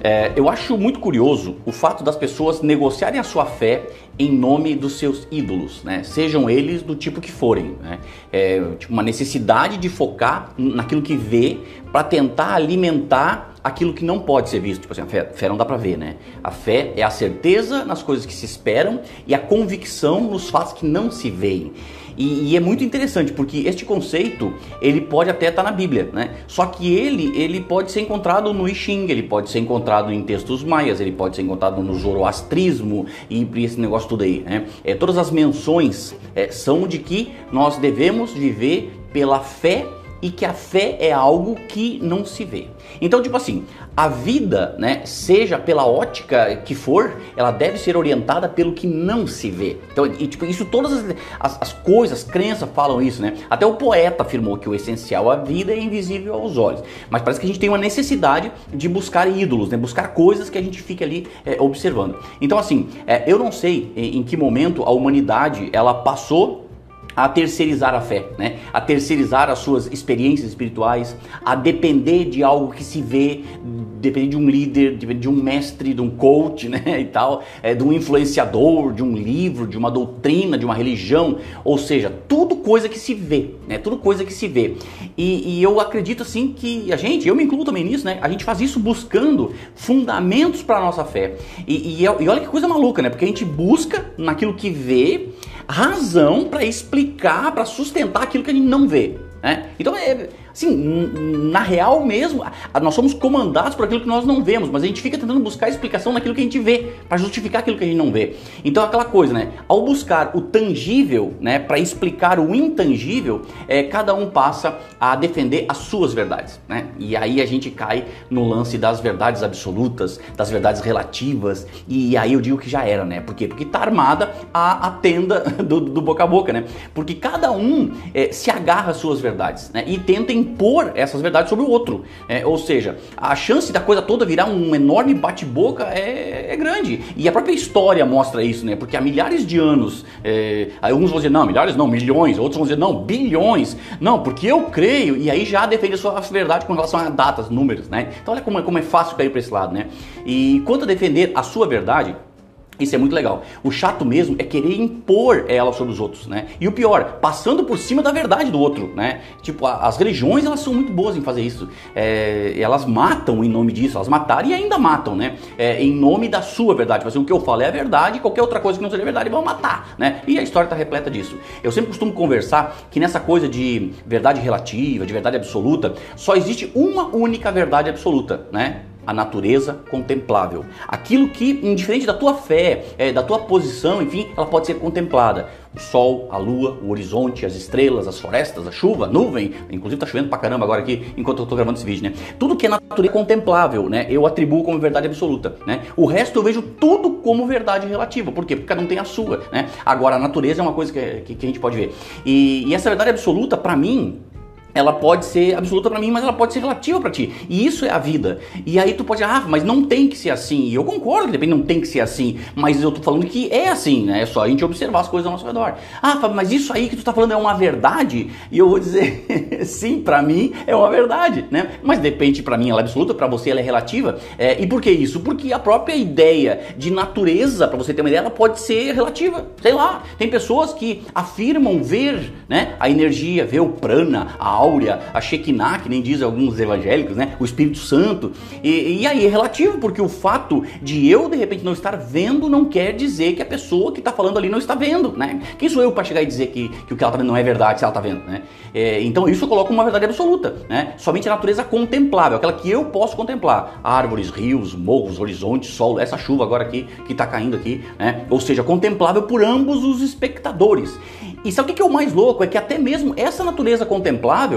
É, eu acho muito curioso o fato das pessoas negociarem a sua fé em nome dos seus ídolos, né? Sejam eles do tipo que forem, né? É, tipo uma necessidade de focar naquilo que vê para tentar alimentar aquilo que não pode ser visto. Tipo assim, a fé, fé não dá para ver, né? A fé é a certeza nas coisas que se esperam e a convicção nos fatos que não se veem. E, e, é muito interessante porque este conceito ele pode até estar tá na Bíblia, né? Só que ele ele pode ser encontrado no I Ching, ele pode ser encontrado em textos maias, ele pode ser encontrado no zoroastrismo e esse negócio tudo aí, né? É, todas as menções é, são de que nós devemos viver pela fé e que a fé é algo que não se vê. Então, tipo assim, a vida, né, seja pela ótica que for, ela deve ser orientada pelo que não se vê. Então, e, tipo, isso todas as, as, as coisas, crenças falam isso, né? Até o poeta afirmou que o essencial à vida é invisível aos olhos. Mas parece que a gente tem uma necessidade de buscar ídolos, né? Buscar coisas que a gente fique ali é, observando. Então, assim, é, eu não sei em, em que momento a humanidade ela passou a terceirizar a fé, né? A terceirizar as suas experiências espirituais, a depender de algo que se vê, depender de um líder, de um mestre, de um coach, né? E tal, é, de um influenciador, de um livro, de uma doutrina, de uma religião, ou seja, tudo coisa que se vê, né? Tudo coisa que se vê. E, e eu acredito assim que a gente, eu me incluo também nisso, né? A gente faz isso buscando fundamentos para a nossa fé. E, e, e olha que coisa maluca, né? Porque a gente busca naquilo que vê razão para explicar, para sustentar aquilo que a gente não vê. Né? Então, é, assim, na real mesmo, nós somos comandados por aquilo que nós não vemos, mas a gente fica tentando buscar explicação naquilo que a gente vê, para justificar aquilo que a gente não vê. Então, aquela coisa, né? Ao buscar o tangível, né, para explicar o intangível, é, cada um passa a defender as suas verdades, né? E aí a gente cai no lance das verdades absolutas, das verdades relativas, e aí eu digo que já era, né? Por quê? Porque tá armada a, a tenda do, do boca a boca, né? Porque cada um é, se agarra às suas verdades né? e tenta impor essas verdades sobre o outro. É, ou seja, a chance da coisa toda virar um enorme bate-boca é, é, grande. E a própria história mostra isso, né? Porque há milhares de anos, é, alguns vão dizer, não, milhares não, milhões, outros vão dizer, não, bilhões. Não, porque eu creio, e aí já defende a sua verdade com relação a datas, números, né? Então olha como é, como é fácil cair para esse lado, né? E quanto a defender a sua verdade, isso é muito legal. O chato mesmo é querer impor ela sobre os outros, né? E o pior, passando por cima da verdade do outro, né? Tipo, as religiões elas são muito boas em fazer isso. É, elas matam em nome disso, elas mataram e ainda matam, né? É, em nome da sua verdade. Fazer o que eu falo é a verdade, qualquer outra coisa que não seja verdade vão matar, né? E a história está repleta disso. Eu sempre costumo conversar que nessa coisa de verdade relativa, de verdade absoluta, só existe uma única verdade absoluta, né? A natureza contemplável. Aquilo que, indiferente da tua fé, é, da tua posição, enfim, ela pode ser contemplada. O sol, a lua, o horizonte, as estrelas, as florestas, a chuva, a nuvem, inclusive tá chovendo pra caramba agora aqui enquanto eu tô gravando esse vídeo, né? Tudo que é natureza contemplável, né? Eu atribuo como verdade absoluta, né? O resto eu vejo tudo como verdade relativa. Por quê? Porque cada um tem a sua, né? Agora a natureza é uma coisa que, que, que a gente pode ver. E, e essa verdade absoluta, para mim, ela pode ser absoluta para mim, mas ela pode ser relativa para ti. E isso é a vida. E aí tu pode, ah, mas não tem que ser assim. E eu concordo que depende, não tem que ser assim. Mas eu tô falando que é assim, né? É só a gente observar as coisas ao nosso redor. Ah, mas isso aí que tu tá falando é uma verdade? E eu vou dizer, sim, para mim é uma verdade, né? Mas depende para mim ela é absoluta, para você ela é relativa. É, e por que isso? Porque a própria ideia de natureza, para você ter uma ideia, ela pode ser relativa. Sei lá, tem pessoas que afirmam ver, né, a energia, ver o prana, a áurea, a Shekinah, que nem dizem alguns evangélicos, né? O Espírito Santo. E, e aí é relativo, porque o fato de eu de repente não estar vendo não quer dizer que a pessoa que está falando ali não está vendo, né? Quem sou eu para chegar e dizer que, que o que ela está vendo não é verdade se ela está vendo, né? É, então isso coloca uma verdade absoluta, né? Somente a natureza contemplável, aquela que eu posso contemplar. Árvores, rios, morros, horizontes, sol, essa chuva agora aqui que está caindo aqui, né? Ou seja, contemplável por ambos os espectadores. E sabe o que é o mais louco? É que até mesmo essa natureza contemplável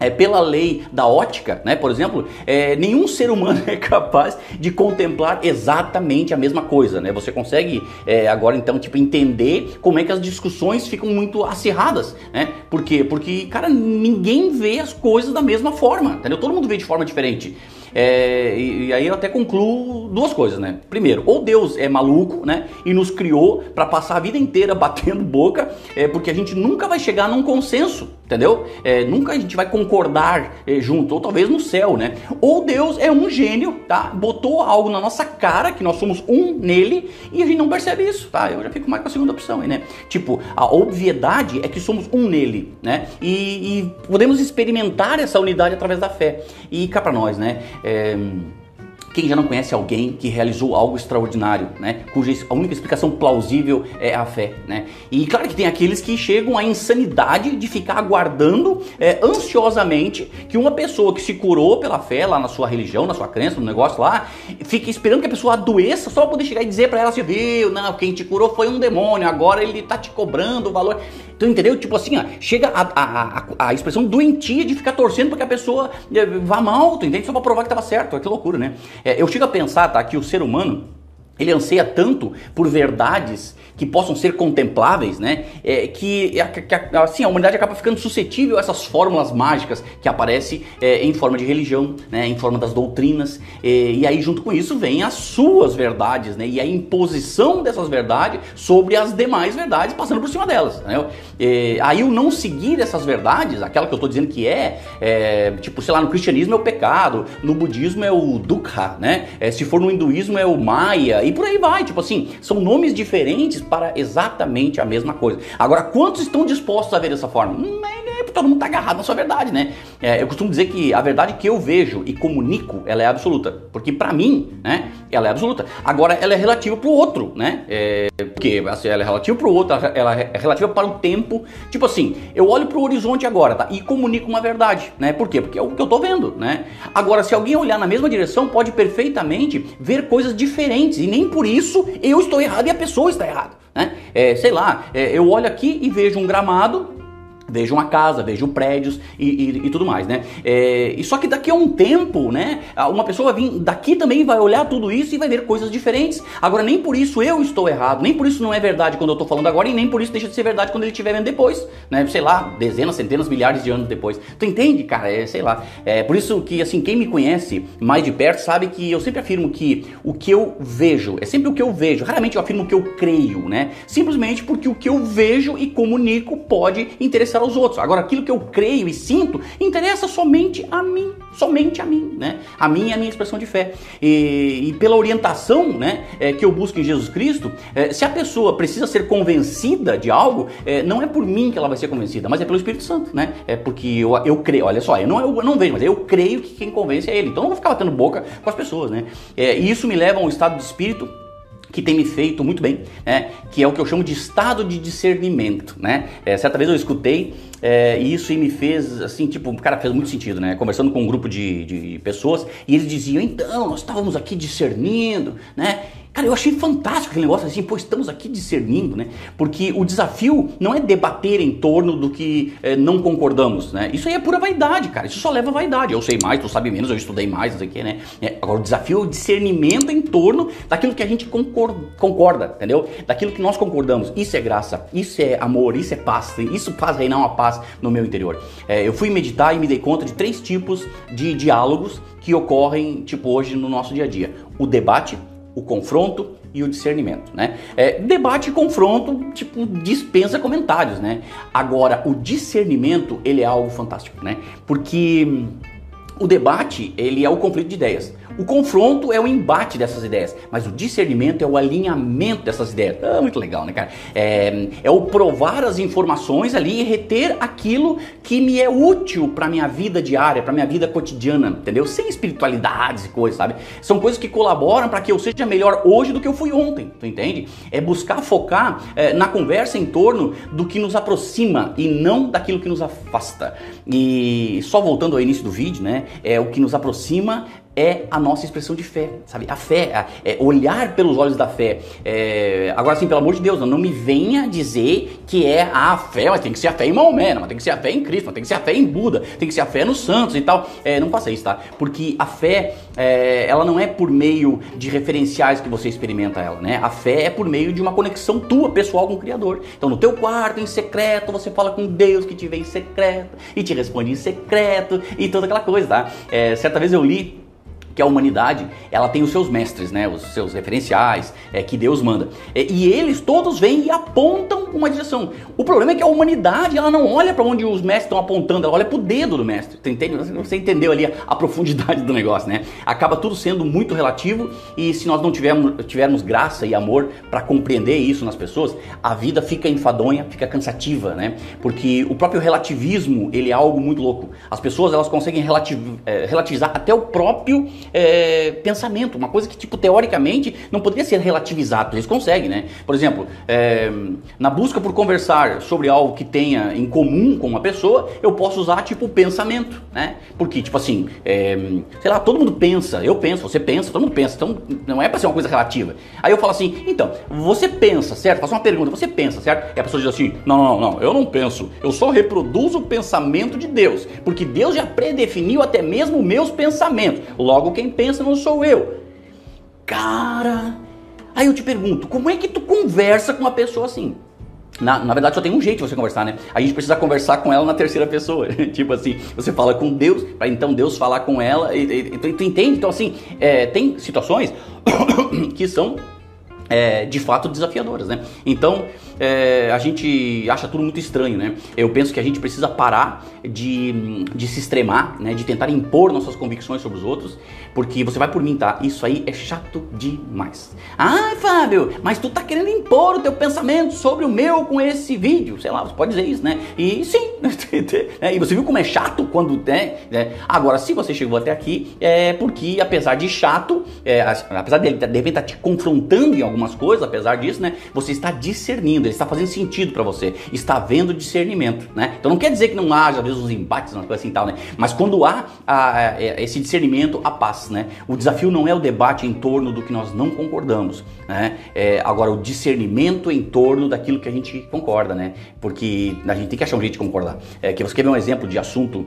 é, pela lei da ótica, né, por exemplo, é, nenhum ser humano é capaz de contemplar exatamente a mesma coisa, né? Você consegue é, agora então tipo entender como é que as discussões ficam muito acirradas, né? Por quê? Porque cara ninguém vê as coisas da mesma forma, entendeu? Todo mundo vê de forma diferente. É, e, e, aí eu até concluo duas coisas, né? Primeiro, ou Deus é maluco, né? E nos criou para passar a vida inteira batendo boca, é, porque a gente nunca vai chegar num consenso, entendeu? É, nunca a gente vai concordar é, junto, ou talvez no céu, né? Ou Deus é um gênio, tá? Botou algo na nossa cara, que nós somos um nele, e a gente não percebe isso, tá? Eu já fico mais com a segunda opção aí, né? Tipo, a obviedade é que somos um nele, né? E, e podemos experimentar essa unidade através da fé. E cá pra nós, né? É, quem já não conhece alguém que realizou algo extraordinário, né? Cuja a única explicação plausível é a fé, né? E claro que tem aqueles que chegam à insanidade de ficar aguardando é, ansiosamente que uma pessoa que se curou pela fé lá na sua religião, na sua crença, no negócio lá, fique esperando que a pessoa adoeça só para poder chegar e dizer para ela assim, viu, não, quem te curou foi um demônio, agora ele tá te cobrando o valor. Então, entendeu? Tipo assim, ó, chega a, a, a, a expressão doentia de ficar torcendo para que a pessoa é, vá mal, tu entende? Só para provar que tava certo, que loucura, né? É, eu chego a pensar, tá, que o ser humano ele anseia tanto por verdades que possam ser contempláveis, né? É, que, que, assim, a humanidade acaba ficando suscetível a essas fórmulas mágicas que aparecem é, em forma de religião, né? em forma das doutrinas. É, e aí, junto com isso, vem as suas verdades, né? E a imposição dessas verdades sobre as demais verdades, passando por cima delas. Né? É, aí, o não seguir essas verdades, aquela que eu estou dizendo que é, é, tipo, sei lá, no cristianismo é o pecado, no budismo é o dukkha, né? É, se for no hinduísmo é o maya, e por aí vai. Tipo assim, são nomes diferentes para exatamente a mesma coisa. Agora, quantos estão dispostos a ver dessa forma? Hum, todo mundo está agarrado na sua verdade, né? É, eu costumo dizer que a verdade que eu vejo e comunico, ela é absoluta. Porque para mim, né, ela é absoluta. Agora, ela é relativa para o outro, né? É, porque assim, ela é relativa para o outro, ela é relativa para o tempo. Tipo assim, eu olho para o horizonte agora, tá? E comunico uma verdade, né? Por quê? Porque é o que eu tô vendo, né? Agora, se alguém olhar na mesma direção, pode perfeitamente ver coisas diferentes. E nem por isso eu estou errado e a pessoa está errada. Né? É, sei lá, é, eu olho aqui e vejo um gramado Vejo uma casa, vejo prédios e, e, e tudo mais, né? É, e só que daqui a um tempo, né? Uma pessoa vai vir daqui também vai olhar tudo isso e vai ver coisas diferentes. Agora, nem por isso eu estou errado, nem por isso não é verdade quando eu estou falando agora e nem por isso deixa de ser verdade quando ele estiver vendo depois, né? Sei lá, dezenas, centenas, milhares de anos depois. Tu entende, cara? É, sei lá. É por isso que, assim, quem me conhece mais de perto sabe que eu sempre afirmo que o que eu vejo é sempre o que eu vejo. Raramente eu afirmo o que eu creio, né? Simplesmente porque o que eu vejo e comunico pode interessar interessar aos outros. Agora, aquilo que eu creio e sinto interessa somente a mim, somente a mim, né? A mim é a minha expressão de fé. E, e pela orientação, né, é, que eu busco em Jesus Cristo, é, se a pessoa precisa ser convencida de algo, é, não é por mim que ela vai ser convencida, mas é pelo Espírito Santo, né? É porque eu, eu creio. Olha só, eu não, eu não vejo, mas eu creio que quem convence é Ele. Então, eu não vou ficar batendo boca com as pessoas, né? É, e isso me leva a um estado de espírito que tem me feito muito bem, né? que é o que eu chamo de estado de discernimento. Né? É, certa vez eu escutei é, isso me fez, assim, tipo, cara, fez muito sentido, né? Conversando com um grupo de, de pessoas e eles diziam, então, nós estávamos aqui discernindo, né? Cara, eu achei fantástico aquele negócio assim, pô, estamos aqui discernindo, né? Porque o desafio não é debater em torno do que é, não concordamos, né? Isso aí é pura vaidade, cara. Isso só leva a vaidade. Eu sei mais, tu sabe menos, eu estudei mais, não sei o que, né? É, agora, o desafio é o discernimento em torno daquilo que a gente concorda, concorda, entendeu? Daquilo que nós concordamos. Isso é graça, isso é amor, isso é paz. Isso faz reinar uma paz no meu interior. É, eu fui meditar e me dei conta de três tipos de diálogos que ocorrem, tipo, hoje no nosso dia a dia. O debate, o confronto e o discernimento, né? É, debate e confronto, tipo, dispensa comentários, né? Agora, o discernimento, ele é algo fantástico, né? Porque o debate, ele é o conflito de ideias. O confronto é o embate dessas ideias, mas o discernimento é o alinhamento dessas ideias. Ah, muito legal, né, cara? É, é o provar as informações ali e reter aquilo que me é útil para minha vida diária, para minha vida cotidiana, entendeu? Sem espiritualidades e coisas, sabe? São coisas que colaboram para que eu seja melhor hoje do que eu fui ontem, tu entende? É buscar focar é, na conversa em torno do que nos aproxima e não daquilo que nos afasta. E só voltando ao início do vídeo, né? É o que nos aproxima é a nossa expressão de fé, sabe? A fé, é olhar pelos olhos da fé. É, agora, assim, pelo amor de Deus, não me venha dizer que é a fé, mas tem que ser a fé em Maomé, mas tem que ser a fé em Cristo, mas tem que ser a fé em Buda, tem que ser a fé nos santos e tal. É, não faça isso, tá? Porque a fé, é, ela não é por meio de referenciais que você experimenta ela, né? A fé é por meio de uma conexão tua, pessoal, com o Criador. Então, no teu quarto, em secreto, você fala com Deus que te vê em secreto e te responde em secreto e toda aquela coisa, tá? É, certa vez eu li que a humanidade ela tem os seus mestres, né, os seus referenciais, é, que Deus manda. É, e eles todos vêm e apontam uma direção. O problema é que a humanidade ela não olha para onde os mestres estão apontando, ela olha para o dedo do mestre. Você, entende? Você entendeu ali a, a, profundidade do negócio, né? Acaba tudo sendo muito relativo e se nós não tivermos, tivermos graça e amor para compreender isso nas pessoas, a vida fica enfadonha, fica cansativa, né? Porque o próprio relativismo ele é algo muito louco. As pessoas elas conseguem relativ, é, relativizar até o próprio é, pensamento, uma coisa que tipo teoricamente não poderia ser relativizado. Eles conseguem, né? Por exemplo, é, na busca por conversar sobre algo que tenha em comum com uma pessoa, eu posso usar tipo pensamento, né? Porque tipo assim, é, sei lá, todo mundo pensa, eu penso, você pensa, todo mundo pensa, então não é para ser uma coisa relativa. Aí eu falo assim, então, você pensa, certo? Faço uma pergunta, você pensa, certo? E a pessoa diz assim, não, não, não, eu não penso, eu só reproduzo o pensamento de Deus, porque Deus já predefiniu até mesmo meus pensamentos. Logo, quem pensa não sou eu. Cara, aí eu te pergunto, como é que tu conversa com uma pessoa assim? Na, na, verdade, só tem um jeito de você conversar, né? A gente precisa conversar com ela na terceira pessoa. tipo assim, você fala com Deus, para então Deus falar com ela. E, e, tu entende? Então, assim, é, tem situações que são é, de fato desafiadoras, né? Então é, a gente acha tudo muito estranho, né? Eu penso que a gente precisa parar de, de se extremar, né? De tentar impor nossas convicções sobre os outros, porque você vai por mim, tá? Isso aí é chato demais. Ah, Fábio, mas tu tá querendo impor o teu pensamento sobre o meu com esse vídeo, sei lá, você pode dizer isso, né? E sim, né? e você viu como é chato quando, né? É, agora, se você chegou até aqui, é porque apesar de chato, é, apesar dele de estar tá te confrontando em algum algumas coisas, apesar disso, né? Você está discernindo, ele está fazendo sentido para você, está havendo discernimento, né? Então não quer dizer que não haja, às vezes, uns embates, umas coisas assim tal, né? Mas quando há a, a, esse discernimento, a paz, né? O desafio não é o debate em torno do que nós não concordamos, né? É, agora, o discernimento em torno daquilo que a gente concorda, né? Porque a gente tem que achar um jeito de concordar. É, que você quer ver um exemplo de assunto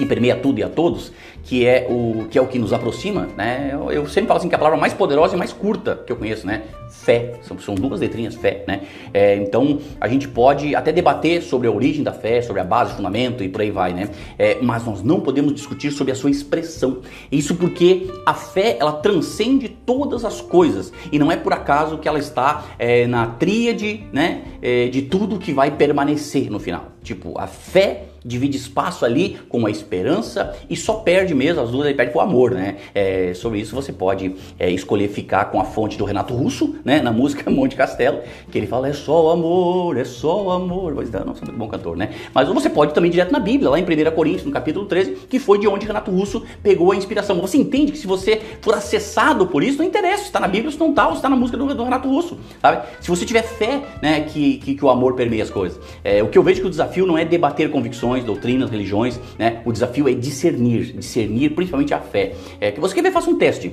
que permeia tudo e a todos, que é o que é o que nos aproxima, né? Eu, eu, sempre falo assim que a palavra mais poderosa e mais curta que eu conheço, né? Fé, são, são duas letrinhas, fé, né? É, então a gente pode até debater sobre a origem da fé, sobre a base, o fundamento e por aí vai, né? É, mas nós não podemos discutir sobre a sua expressão. Isso porque a fé ela transcende todas as coisas e não é por acaso que ela está é, na tríade, né? É, de tudo que vai permanecer no final. Tipo, a fé divide espaço ali com a esperança e só perde mesmo, as duas aí perde com o amor, né? É, sobre isso você pode é, escolher ficar com a fonte do Renato Russo, né? Na música Monte Castelo, que ele fala é só o amor, é só o amor, mas não, não sou muito bom cantor, né? Mas você pode também direto na Bíblia, lá em 1 Coríntios, no capítulo 13, que foi de onde Renato Russo pegou a inspiração. Você entende que se você for acessado por isso, não interessa se está na Bíblia, se não está, ou está na música do, do, Renato Russo, sabe? Se você tiver fé, né, que, que, que o amor permeia as coisas. É, o que eu vejo que o desafio não é debater convicções, doutrinas, religiões, né? O desafio é discernir, discernir principalmente a fé. É, que você quer ver, faça um teste.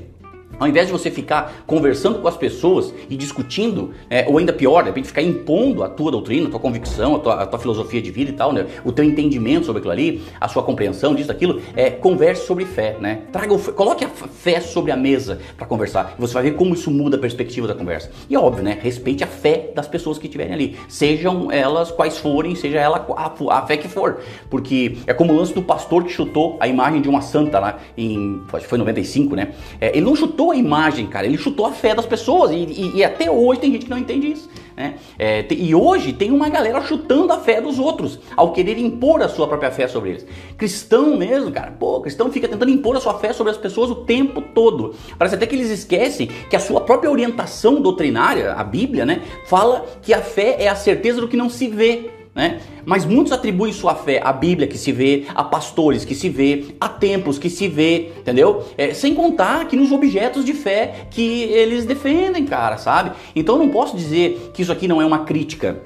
Ao invés de você ficar conversando com as pessoas e discutindo, é, ou ainda pior, de repente ficar impondo a tua doutrina, a tua convicção, a tua, a tua, filosofia de vida e tal, né? O teu entendimento sobre aquilo ali, a sua compreensão disso, daquilo, é, converse sobre fé, né? Traga o, coloque a fé sobre a mesa para conversar. Você vai ver como isso muda a perspectiva da conversa. E é óbvio, né? Respeite a fé das pessoas que estiverem ali. Sejam elas quais forem, seja ela a, a fé que for. Porque é como o lance do pastor que chutou a imagem de uma santa lá em, foi 95, né? É, ele não chutou chutou a imagem, cara, ele chutou a fé das pessoas. E, e, e até hoje tem gente que não entende isso. Né? É, e hoje tem uma galera chutando a fé dos outros, ao querer impor a sua própria fé sobre eles. Cristão mesmo, cara, pô, cristão fica tentando impor a sua fé sobre as pessoas o tempo todo. Parece até que eles esquecem que a sua própria orientação doutrinária, a Bíblia, né, fala que a fé é a certeza do que não se vê. Né? Mas muitos atribuem sua fé à Bíblia que se vê, a pastores que se vê, a templos que se vê, entendeu? É, sem contar que nos objetos de fé que eles defendem, cara, sabe? Então eu não posso dizer que isso aqui não é uma crítica.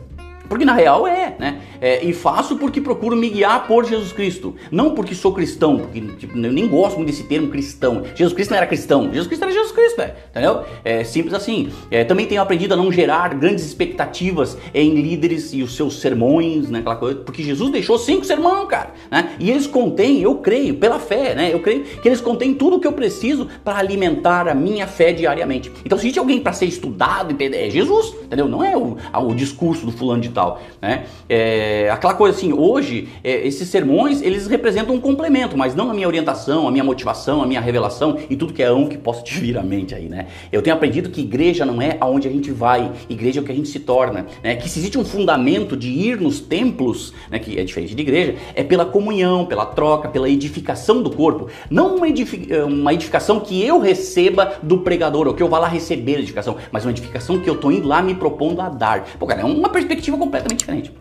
Porque na real é, né? É, e faço porque procuro me guiar por Jesus Cristo. Não porque sou cristão, porque tipo, eu nem gosto muito desse termo cristão. Jesus Cristo não era cristão, Jesus Cristo era Jesus Cristo, é, entendeu? É simples assim. É, também tenho aprendido a não gerar grandes expectativas em líderes e os seus sermões, né? Aquela coisa, porque Jesus deixou cinco sermões, cara, né? E eles contêm, eu creio, pela fé, né? Eu creio que eles contêm tudo o que eu preciso para alimentar a minha fé diariamente. Então, se existe alguém para ser estudado, é Jesus, entendeu? Não é o, o discurso do fulano de tal né? É, aquela coisa assim, hoje, é, esses sermões, eles representam um complemento, mas não a minha orientação, a minha motivação, a minha revelação e tudo que é um que possa te vir à mente aí, né? Eu tenho aprendido que igreja não é aonde a gente vai, igreja é o que a gente se torna, né? Que se existe um fundamento de ir nos templos, né, que é diferente de igreja, é pela comunhão, pela troca, pela edificação do corpo, não uma, uma edificação que eu receba do pregador, ou que eu vá lá receber a edificação, mas uma edificação que eu tô indo lá me propondo a dar. Pô, cara, é uma perspectiva completamente diferente.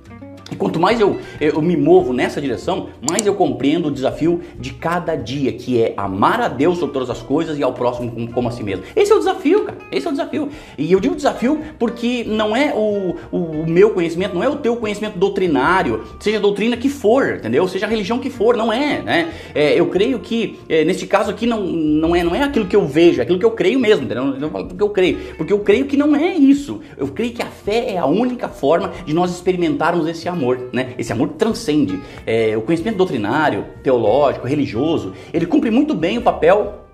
E quanto mais eu, eu me movo nessa direção, mais eu compreendo o desafio de cada dia, que é amar a Deus sobre todas as coisas e ao próximo como, a si mesmo. Esse é o desafio, cara. Esse é o desafio. E eu digo desafio porque não é o, o, o meu conhecimento, não é o teu conhecimento doutrinário, seja doutrina que for, entendeu? Seja religião que for, não é, né? É, eu creio que, é, neste caso aqui, não, não, é, não é aquilo que eu vejo, é aquilo que eu creio mesmo, entendeu? Não falo porque eu creio, porque eu creio que não é isso. Eu creio que a fé é a única forma de nós experimentarmos esse amor amor, né? Esse amor transcende. É, o conhecimento doutrinário, teológico, religioso, ele cumpre muito bem o papel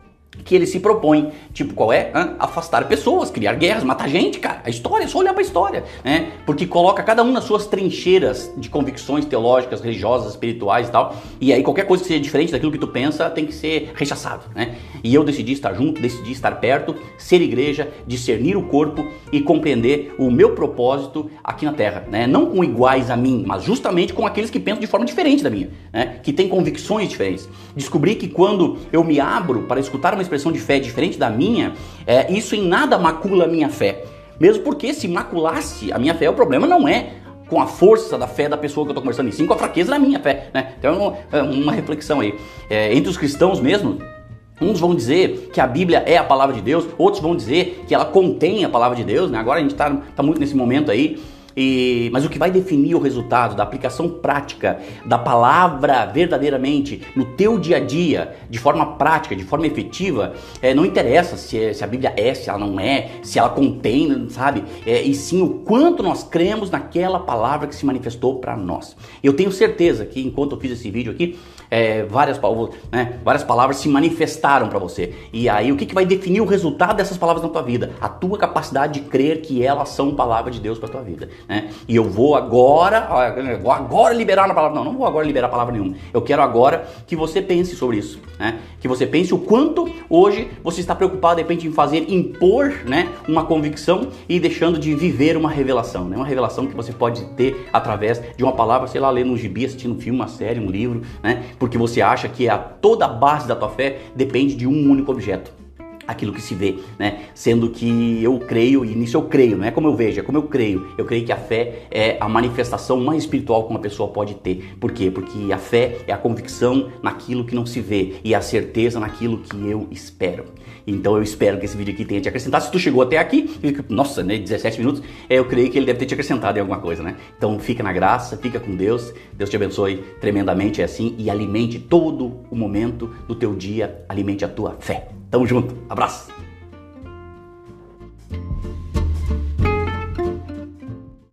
que ele se propõe. Tipo, qual é? Hã? Afastar pessoas, criar guerras, matar gente, cara. A história, é só olhar pra história, né? Porque coloca cada um nas suas trincheiras de convicções teológicas, religiosas, espirituais e tal. E aí qualquer coisa que seja diferente daquilo que tu pensa tem que ser rechaçado, né? E eu decidi estar junto, decidi estar perto, ser igreja, discernir o corpo e compreender o meu propósito aqui na Terra, né? Não com iguais a mim, mas justamente com aqueles que pensam de forma diferente da minha, né? Que têm convicções diferentes. Descobri que quando eu me abro para escutar uma expressão de fé diferente da minha, é, isso em nada macula a minha fé. Mesmo porque se maculasse a minha fé, o problema não é com a força da fé da pessoa que eu estou conversando, e sim com a fraqueza da minha fé. Né? Então, é uma reflexão aí. É, entre os cristãos mesmo, Uns vão dizer que a Bíblia é a palavra de Deus, outros vão dizer que ela contém a palavra de Deus. Né? Agora a gente está tá muito nesse momento aí e, mas o que vai definir o resultado da aplicação prática da palavra verdadeiramente no teu dia a dia, de forma prática, de forma efetiva, é, não interessa se, é, se, a Bíblia é, se ela não é, se ela contém, sabe? É, e sim o quanto nós cremos naquela palavra que se manifestou para nós. Eu tenho certeza que enquanto eu fiz esse vídeo aqui, é, várias, né, várias palavras se manifestaram para você. E aí o que, que vai definir o resultado dessas palavras na tua vida? A tua capacidade de crer que elas são palavra de Deus para tua vida. Né? E eu vou agora, vou agora liberar na palavra. Não, não vou agora liberar a palavra nenhuma. Eu quero agora que você pense sobre isso, né? Que você pense o quanto hoje você está preocupado de repente em fazer impor, né, uma convicção e deixando de viver uma revelação, né? Uma revelação que você pode ter através de uma palavra, sei lá, lendo um gibi, assistindo um filme, uma série, um livro, né? Porque você acha que a toda a base da tua fé depende de um único objeto aquilo que se vê, né? Sendo que eu creio, e nisso eu creio, não é como eu vejo, é como eu creio. Eu creio que a fé é a manifestação mais espiritual que uma pessoa pode ter. Por quê? Porque a fé é a convicção naquilo que não se vê e a certeza naquilo que eu espero. Então eu espero que esse vídeo aqui tenha te acrescentado. Se tu chegou até aqui, nossa, né, 17 minutos, é, eu creio que ele deve ter te acrescentado em alguma coisa, né? Então fica na graça, fica com Deus. Deus te abençoe tremendamente, é assim, e alimente todo o momento do teu dia, alimente a tua fé. Tamo junto. Abraço.